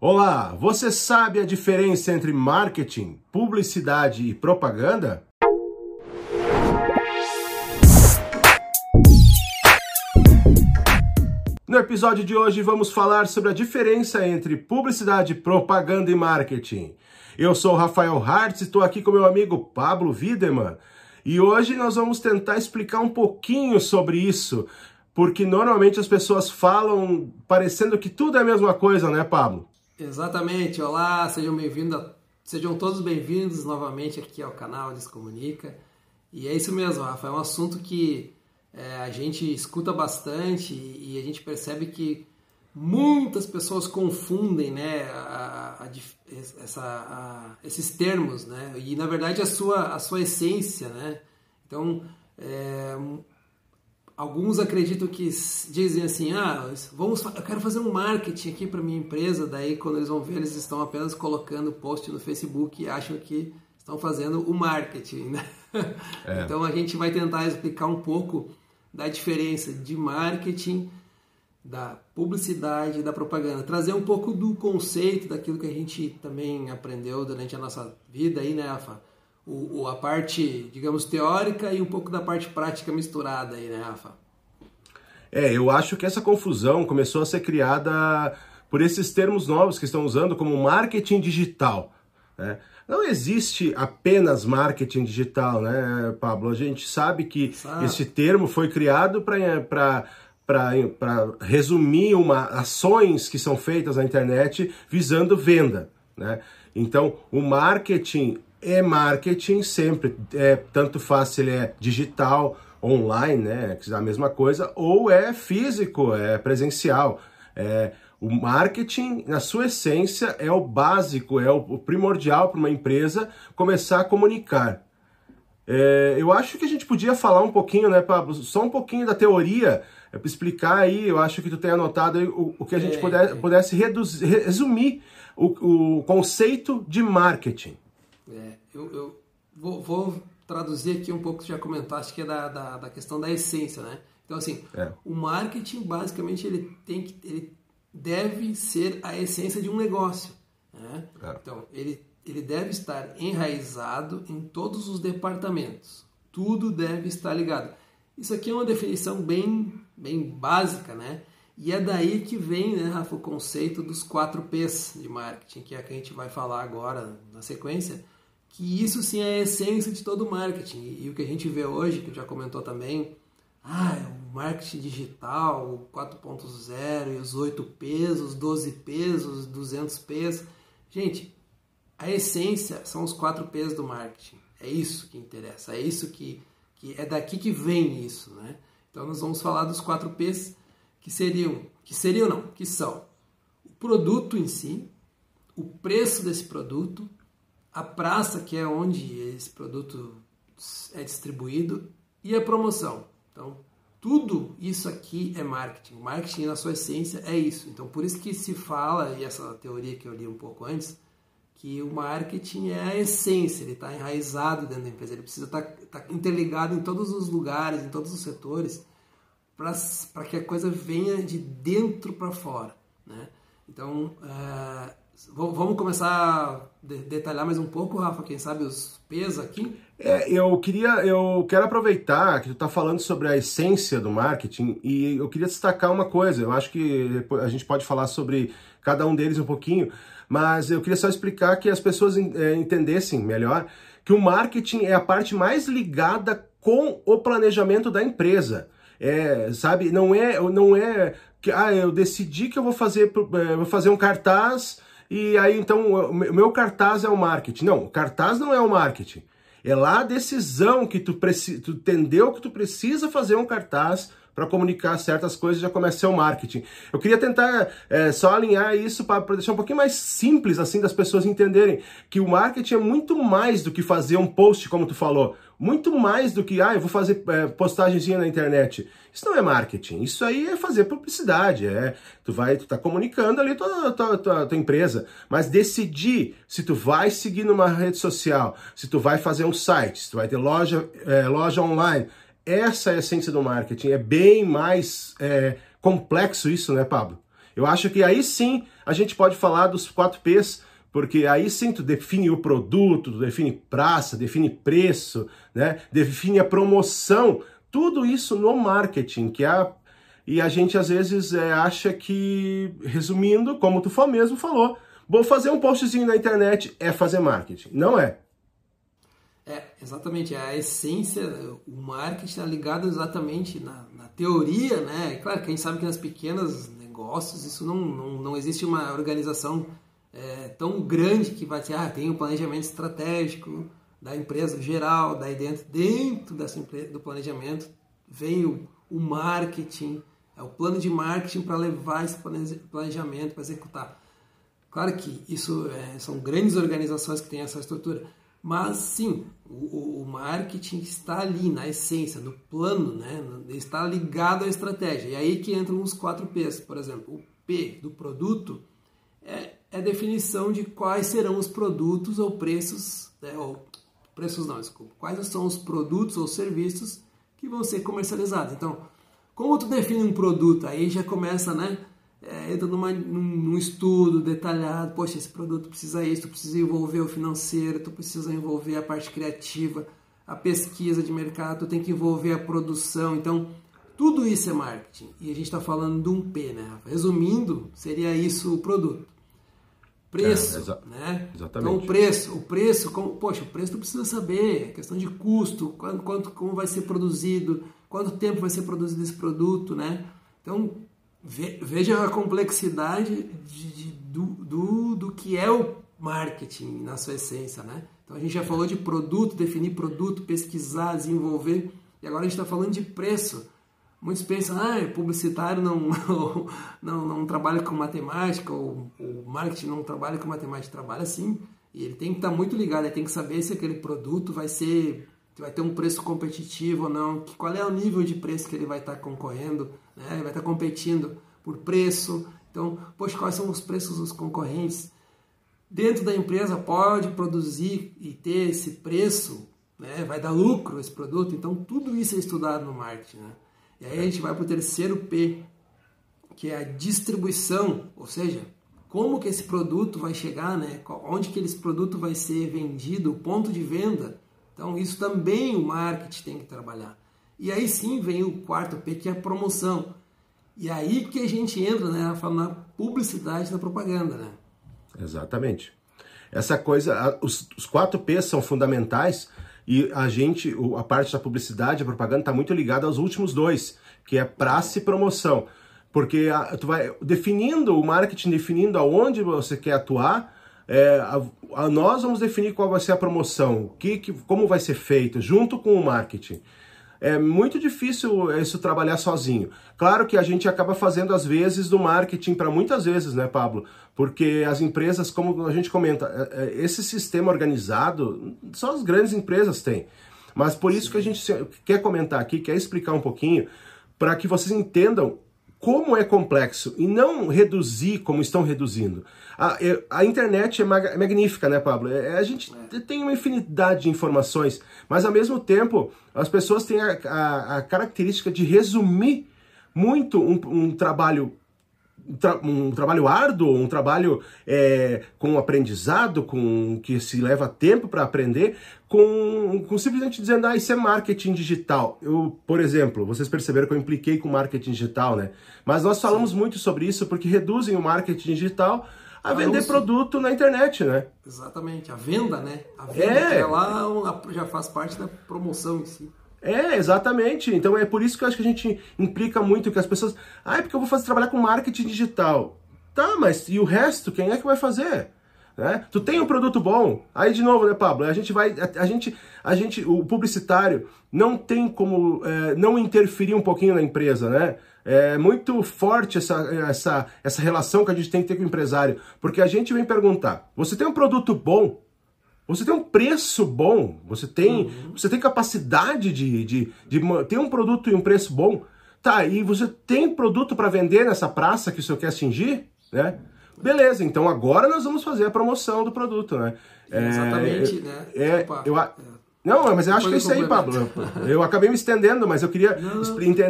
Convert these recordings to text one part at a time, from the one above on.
Olá, você sabe a diferença entre marketing, publicidade e propaganda? No episódio de hoje vamos falar sobre a diferença entre publicidade, propaganda e marketing. Eu sou o Rafael Hartz e estou aqui com meu amigo Pablo Wiedemann. E hoje nós vamos tentar explicar um pouquinho sobre isso, porque normalmente as pessoas falam parecendo que tudo é a mesma coisa, né, Pablo? Exatamente. Olá, sejam bem-vindos, sejam todos bem-vindos novamente aqui ao canal Descomunica. E é isso mesmo, Rafa, é um assunto que é, a gente escuta bastante e a gente percebe que muitas pessoas confundem né, a, a, essa, esses termos, né? E na verdade a sua, a sua essência, né? Então, é, alguns acreditam que dizem assim, ah, vamos, eu quero fazer um marketing aqui para minha empresa. Daí, quando eles vão ver, eles estão apenas colocando post no Facebook e acham que estão fazendo o marketing. Né? É. Então, a gente vai tentar explicar um pouco da diferença de marketing, da publicidade, da propaganda, trazer um pouco do conceito daquilo que a gente também aprendeu durante a nossa vida aí, né, Rafa? O, a parte, digamos, teórica e um pouco da parte prática misturada aí, né, Rafa? É, eu acho que essa confusão começou a ser criada por esses termos novos que estão usando como marketing digital. Né? Não existe apenas marketing digital, né, Pablo? A gente sabe que sabe. esse termo foi criado para para resumir uma, ações que são feitas na internet visando venda. Né? Então, o marketing é marketing sempre, é, tanto faz se ele é digital, online, né, que é a mesma coisa, ou é físico, é presencial. É, o marketing, na sua essência, é o básico, é o primordial para uma empresa começar a comunicar. É, eu acho que a gente podia falar um pouquinho, né, Pablo, só um pouquinho da teoria, é, para explicar aí, eu acho que tu tem anotado o, o que a gente é, puder, pudesse reduzir, resumir o, o conceito de marketing. É, eu, eu vou, vou, traduzir aqui um pouco que já comentaste, que é da, da, da questão da essência, né? Então, assim, é. o marketing, basicamente, ele tem que... Ele deve ser a essência de um negócio. Né? É. Então, ele, ele deve estar enraizado em todos os departamentos. Tudo deve estar ligado. Isso aqui é uma definição bem, bem básica, né? E é daí que vem, né, Rafa, o conceito dos 4 P's de marketing, que é a que a gente vai falar agora na sequência, que isso sim é a essência de todo o marketing. E o que a gente vê hoje, que já comentou também, ah, é o marketing digital, o 4.0 e os 8 P's, os 12 P's, os 200 P's. Gente, a essência são os 4 P's do marketing. É isso que interessa, é isso que, que é daqui que vem isso, né? Então nós vamos falar dos 4 P's que seriam, que seriam não, que são o produto em si, o preço desse produto, a praça, que é onde esse produto é distribuído, e a promoção. Então, tudo isso aqui é marketing. O marketing, na sua essência, é isso. Então, por isso que se fala, e essa teoria que eu li um pouco antes, que o marketing é a essência, ele está enraizado dentro da empresa, ele precisa estar tá, tá interligado em todos os lugares, em todos os setores, para que a coisa venha de dentro para fora. Né? Então, uh, Vamos começar a detalhar mais um pouco, Rafa, quem sabe os P's aqui? É, eu queria, eu quero aproveitar que tu está falando sobre a essência do marketing e eu queria destacar uma coisa. Eu acho que a gente pode falar sobre cada um deles um pouquinho, mas eu queria só explicar que as pessoas é, entendessem melhor que o marketing é a parte mais ligada com o planejamento da empresa. É, sabe, não é, não é que ah, eu decidi que eu vou fazer, é, vou fazer um cartaz e aí então o meu cartaz é o marketing. Não, o cartaz não é o marketing. É lá a decisão que tu, tu entendeu que tu precisa fazer um cartaz para comunicar certas coisas já começa o marketing. Eu queria tentar é, só alinhar isso para deixar um pouquinho mais simples assim das pessoas entenderem que o marketing é muito mais do que fazer um post, como tu falou. Muito mais do que, ah, eu vou fazer é, postagenzinha na internet. Isso não é marketing, isso aí é fazer publicidade, é, tu vai, tu tá comunicando ali tua, tua, tua, tua empresa, mas decidir se tu vai seguir numa rede social, se tu vai fazer um site, se tu vai ter loja, é, loja online, essa é a essência do marketing, é bem mais é, complexo isso, né, Pablo? Eu acho que aí sim a gente pode falar dos 4 P's, porque aí sim tu define o produto, tu define praça, define preço, né? define a promoção, tudo isso no marketing, que é a e a gente às vezes é, acha que, resumindo, como tu mesmo falou, vou fazer um postzinho na internet é fazer marketing. Não é. É, exatamente. É a essência, o marketing está ligado exatamente na, na, teoria, né? Claro que a gente sabe que nas pequenas negócios isso não, não, não existe uma organização é, tão grande que vai ter, ah, tem um planejamento estratégico da empresa geral, daí dentro, dentro dessa, do planejamento vem o, o marketing, é o plano de marketing para levar esse planejamento para executar. Claro que isso é, são grandes organizações que têm essa estrutura, mas sim, o, o, marketing está ali na essência, no plano, né? está ligado à estratégia. E aí que entram os quatro P's, por exemplo. O P do produto é, é a definição de quais serão os produtos ou preços, né? ou preços não, desculpa, quais são os produtos ou serviços que vão ser comercializados. Então, como tu define um produto? Aí já começa, né? É, entra numa, num, num, estudo detalhado. Poxa, esse produto precisa isso, tu precisa envolver o financeiro, tu precisa envolver a parte criativa, a pesquisa de mercado, tu tem que envolver a produção. Então, tudo isso é marketing. E a gente está falando de um P, né? Resumindo, seria isso o produto. Preço, é, exa né? Exatamente. Então, o preço, o preço, como, poxa, o preço tu precisa saber, questão de custo, quanto, quanto como vai ser produzido, quanto tempo vai ser produzido esse produto, né? Então, veja a complexidade de, de, do, do, do que é o marketing na sua essência, né? Então, a gente já falou de produto, definir produto, pesquisar, desenvolver, e agora a gente está falando de preço. Muitos pensam, ah, publicitário não, não, não, trabalha com matemática, ou o marketing não trabalha com matemática, trabalha sim, e ele tem que estar tá muito ligado, ele tem que saber se aquele produto vai ser se vai ter um preço competitivo ou não, que, qual é o nível de preço que ele vai estar concorrendo, né? vai estar competindo por preço. Então, poxa, quais são os preços dos concorrentes? Dentro da empresa pode produzir e ter esse preço, né? vai dar lucro esse produto, então tudo isso é estudado no marketing. Né? E aí a gente vai para o terceiro P, que é a distribuição, ou seja, como que esse produto vai chegar, né? onde que esse produto vai ser vendido, o ponto de venda, então, isso também o marketing tem que trabalhar. E aí sim vem o quarto P, que é a promoção. E aí que a gente entra né, na publicidade da propaganda. Né? Exatamente. Essa coisa, os, os quatro P's são fundamentais e a gente, a parte da publicidade, a propaganda, está muito ligada aos últimos dois, que é praça e promoção. Porque a, tu vai definindo o marketing, definindo aonde você quer atuar, é, a, a, nós vamos definir qual vai ser a promoção, que, que, como vai ser feito, junto com o marketing. É muito difícil isso trabalhar sozinho. Claro que a gente acaba fazendo às vezes do marketing para muitas vezes, né, Pablo? Porque as empresas, como a gente comenta, é, é, esse sistema organizado só as grandes empresas têm. Mas por isso que a gente quer comentar aqui, quer explicar um pouquinho, para que vocês entendam como é complexo e não reduzir como estão reduzindo. A, a internet é, é magnífica, né, Pablo? É, a gente é. tem uma infinidade de informações, mas ao mesmo tempo as pessoas têm a, a, a característica de resumir muito um, um trabalho um trabalho árduo, um trabalho é, com aprendizado, com que se leva tempo para aprender, com, com, simplesmente dizendo, ah, isso é marketing digital. Eu, por exemplo, vocês perceberam que eu impliquei com marketing digital, né? Mas nós falamos Sim. muito sobre isso porque reduzem o marketing digital a vender produto na internet, né? Exatamente, a venda, né? A venda é. lá já faz parte da promoção em si. É, exatamente. Então é por isso que eu acho que a gente implica muito que as pessoas. Ah, é porque eu vou fazer trabalhar com marketing digital. Tá, mas e o resto? Quem é que vai fazer? Né? Tu tem um produto bom, aí de novo, né, Pablo? A gente vai, a, a gente, a gente, o publicitário não tem como é, não interferir um pouquinho na empresa, né? É muito forte essa, essa, essa relação que a gente tem que ter com o empresário, porque a gente vem perguntar: você tem um produto bom? Você tem um preço bom, você tem, uhum. você tem capacidade de, de, de ter um produto e um preço bom. Tá, e você tem produto para vender nessa praça que o senhor quer atingir, né? Beleza, então agora nós vamos fazer a promoção do produto, né? É, Exatamente, né? É, Opa, eu, é. Não, mas eu acho que é isso aí, Pablo. Eu acabei me estendendo, mas eu queria não.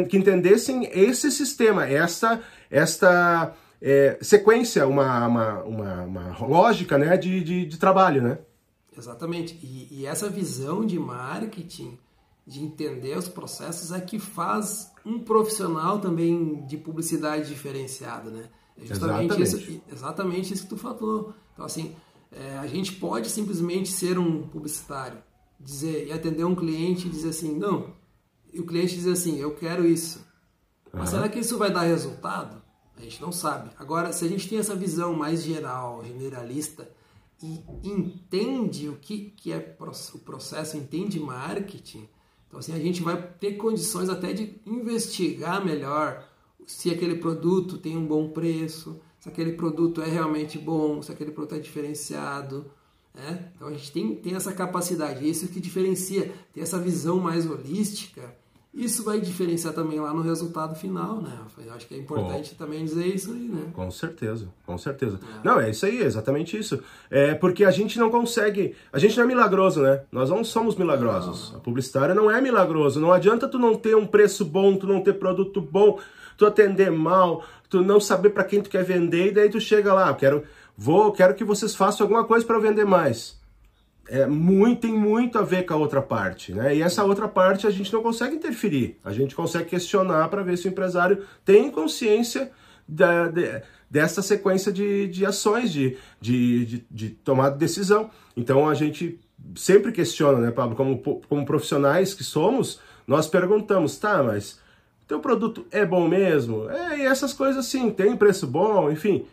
que entendessem esse sistema, essa, esta é, sequência, uma, uma, uma, uma, lógica né, de, de, de trabalho, né? Exatamente. E, e, essa visão de marketing, de entender os processos, é que faz um profissional também de publicidade diferenciado, né? É justamente exatamente. Isso, exatamente isso que tu falou. Então, assim, é, a gente pode simplesmente ser um publicitário, dizer e atender um cliente e dizer assim, não, e o cliente diz assim, eu quero isso. Mas será que isso vai dar resultado? A gente não sabe. Agora, se a gente tem essa visão mais geral, generalista, e entende o que, que é o processo, entende marketing, então assim, a gente vai ter condições até de investigar melhor se aquele produto tem um bom preço, se aquele produto é realmente bom, se aquele produto é diferenciado. Né? Então a gente tem, tem essa capacidade, isso que diferencia, tem essa visão mais holística isso vai diferenciar também lá no resultado final, né? Eu acho que é importante também dizer isso aí, né? Com certeza, com certeza. É. Não, é isso aí, é exatamente isso. É porque a gente não consegue. A gente não é milagroso, né? Nós não somos milagrosos. Não. A publicitária não é milagroso. Não adianta tu não ter um preço bom, tu não ter produto bom, tu atender mal, tu não saber para quem tu quer vender, e daí tu chega lá, quero, vou, quero que vocês façam alguma coisa para vender mais é, muito, tem muito a ver com a outra parte, né? E essa outra parte a gente não consegue interferir. A gente consegue questionar para ver se o empresário tem consciência da, de, dessa sequência de, de ações, de, de, de, de tomada de decisão. Então a gente sempre questiona, né, Pablo? Como, como profissionais que somos, nós perguntamos, tá, mas teu produto é bom mesmo? É, e essas coisas assim, tem preço bom, enfim.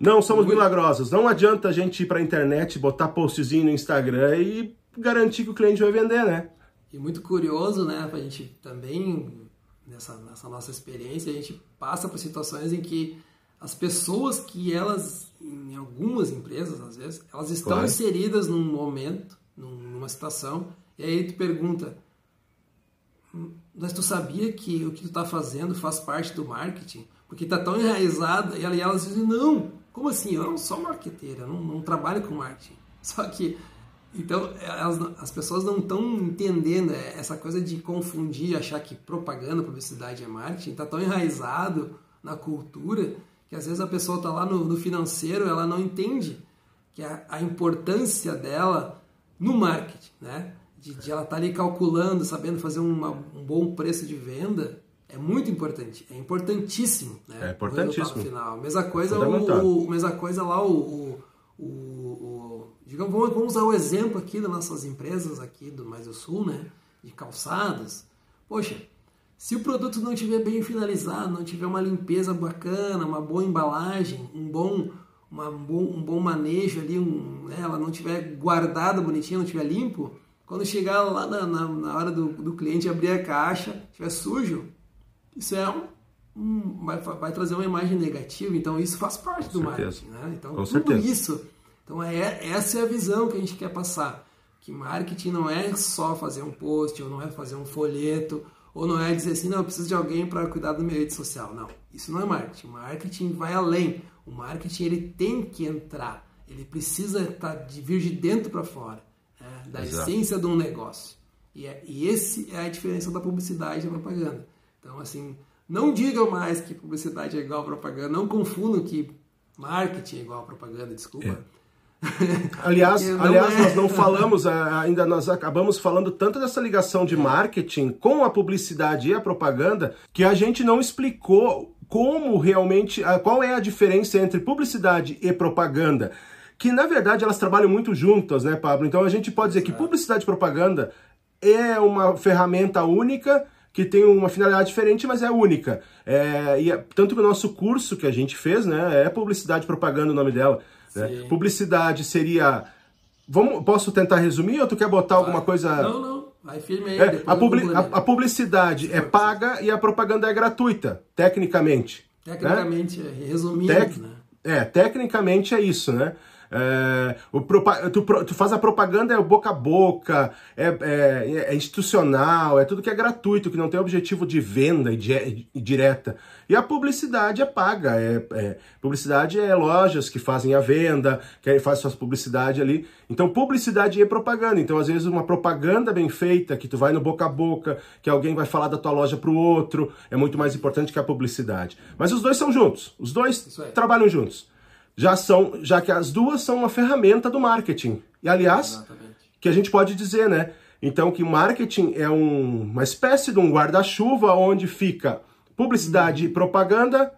Não somos milagrosos. Não adianta a gente ir para a internet, botar postzinho no Instagram e garantir que o cliente vai vender, né? E muito curioso, né? A gente também, nessa, nessa nossa experiência, a gente passa por situações em que as pessoas que elas, em algumas empresas, às vezes, elas estão claro. inseridas num momento, numa situação, e aí tu pergunta, mas tu sabia que o que tu está fazendo faz parte do marketing? Porque está tão enraizado, e elas dizem, não, como assim? Eu não sou marqueteira, não, não trabalho com marketing. Só que, então, elas, as pessoas não estão entendendo essa coisa de confundir, achar que propaganda, publicidade é marketing, está tão enraizado na cultura que às vezes a pessoa está lá no, no, financeiro, ela não entende que a, a importância dela no marketing, né? De, de ela estar tá ali calculando, sabendo fazer uma, um bom preço de venda, é muito importante, é importantíssimo, né? É importantíssimo. final. Mesma coisa, o, o, mesma coisa lá o, o, o digamos, vamos, vamos usar o exemplo aqui das nossas empresas aqui do Mais do Sul, né? De calçadas. Poxa, se o produto não estiver bem finalizado, não tiver uma limpeza bacana, uma boa embalagem, um bom, uma, um, bom, um bom manejo ali, um, né, ela não tiver guardada bonitinha, não tiver limpo, quando chegar lá na, na, na hora do, do cliente abrir a caixa, estiver sujo, isso é um, um vai, vai, trazer uma imagem negativa, então isso faz parte Com do certeza. marketing, né? Então Com tudo certeza. isso, então é essa é a visão que a gente quer passar, que marketing não é só fazer um post, ou não é fazer um folheto, ou não é dizer assim, não, eu preciso de alguém para cuidar da minha rede social. Não, isso não é marketing. Marketing vai além. O marketing ele tem que entrar, ele precisa estar tá de vir de dentro para fora, né? da Exato. essência de um negócio. E, é, e esse é a diferença da publicidade e da propaganda. Então, assim, não digam mais que publicidade é igual a propaganda, não confundam que marketing é igual a propaganda, desculpa. É. aliás, aliás é... nós não falamos, ainda nós acabamos falando tanto dessa ligação de marketing com a publicidade e a propaganda, que a gente não explicou como realmente, qual é a diferença entre publicidade e propaganda. Que na verdade elas trabalham muito juntas, né, Pablo? Então a gente pode dizer que publicidade e propaganda é uma ferramenta única que tem uma finalidade diferente, mas é única. É, e é, tanto que o nosso curso que a gente fez, né, é publicidade propaganda o nome dela. Né? Publicidade seria. Vamos, posso tentar resumir ou tu quer botar Vai. alguma coisa? Não, não. Vai firme aí. É, a, publi a, a, publicidade é paga e a propaganda é gratuita, tecnicamente. Tecnicamente, né? resumindo, Tec... né? É, tecnicamente é isso, né? É, o, tu, tu, faz a propaganda é boca a boca, é, é, é, institucional, é tudo que é gratuito, que não tem objetivo de venda e, de, e direta. E a publicidade é paga. É, é, publicidade é lojas que fazem a venda, que faz suas publicidade ali. Então, publicidade e propaganda. Então, às vezes, uma propaganda bem feita, que tu vai no boca a boca, que alguém vai falar da tua loja para o outro, é muito mais importante que a publicidade. Mas os dois são juntos, os dois trabalham juntos já são, já que as duas são uma ferramenta do marketing. E aliás, Exatamente. que a gente pode dizer, né? Então que marketing é um, uma espécie de um guarda-chuva onde fica publicidade e propaganda,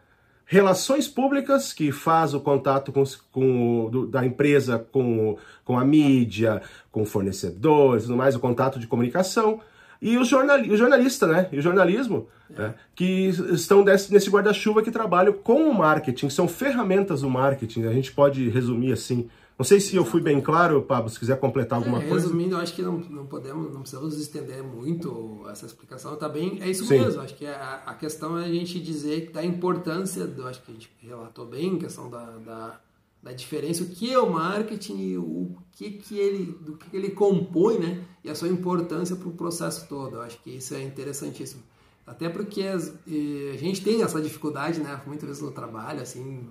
relações públicas que faz o contato com, com do, da empresa com, com a mídia, com fornecedores, tudo mais, o contato de comunicação e o, jornal, né? E o jornalismo, é. né? que estão desse, nesse guarda-chuva que trabalham com o marketing, são ferramentas do marketing, a gente pode resumir assim. Não sei se eu fui bem claro, Pablo, se quiser completar alguma é, coisa. Resumindo, eu acho que não, não podemos, não precisamos estender muito essa explicação, tá bem, é isso Sim. mesmo, acho que a, a, questão é a gente dizer da importância, do, acho que a gente relatou bem, a questão da, da da diferença, o que é o marketing, o que, que ele, do que ele compõe, né? E a sua importância para o processo todo. Eu acho que isso é interessantíssimo. Até porque as, a gente tem essa dificuldade, né? Muitas vezes no trabalho, assim,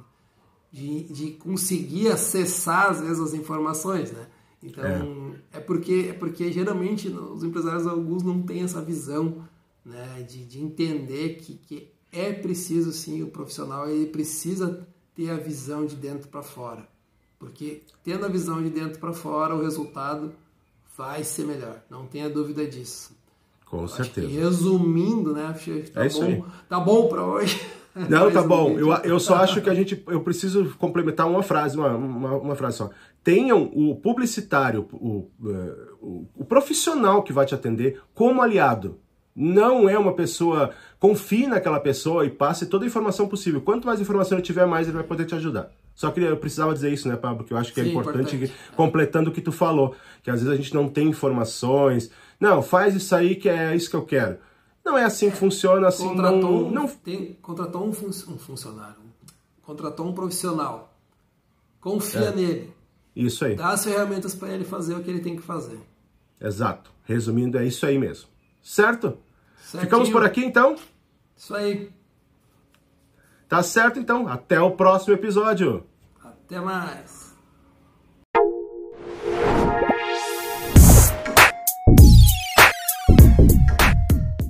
de, de conseguir acessar, às vezes, as informações, né? Então, é, é porque, é porque geralmente os empresários, alguns, não têm essa visão, né? De, de entender que, que é preciso, sim, o profissional, ele precisa ter a visão de dentro para fora. Porque tendo a visão de dentro para fora, o resultado vai ser melhor. Não tenha dúvida disso. Com certeza. resumindo, né, tá é isso bom, aí. Tá bom para hoje. Não, tá bom. Eu, eu só acho que a gente. Eu preciso complementar uma frase, uma, uma, uma frase só. Tenham o publicitário, o, o, o profissional que vai te atender como aliado. Não é uma pessoa. Confie naquela pessoa e passe toda a informação possível. Quanto mais informação ele tiver, mais ele vai poder te ajudar. Só que eu precisava dizer isso, né, Pablo? Porque eu acho que é Sim, é importante, importante. Que, completando o que tu falou. Que às vezes a gente não tem informações. Não, faz isso aí que é isso que eu quero. Não é assim que funciona, assim contratou não... não... Tem, contratou um, fun um, funcionário, contratou um profissional. Confia é. nele. Isso aí. Dá as ferramentas para ele fazer o que ele tem que fazer. Exato. Resumindo, é isso aí mesmo. Certo? Certinho. Ficamos por aqui então? Isso aí. Tá certo então. Até o próximo episódio. Até mais.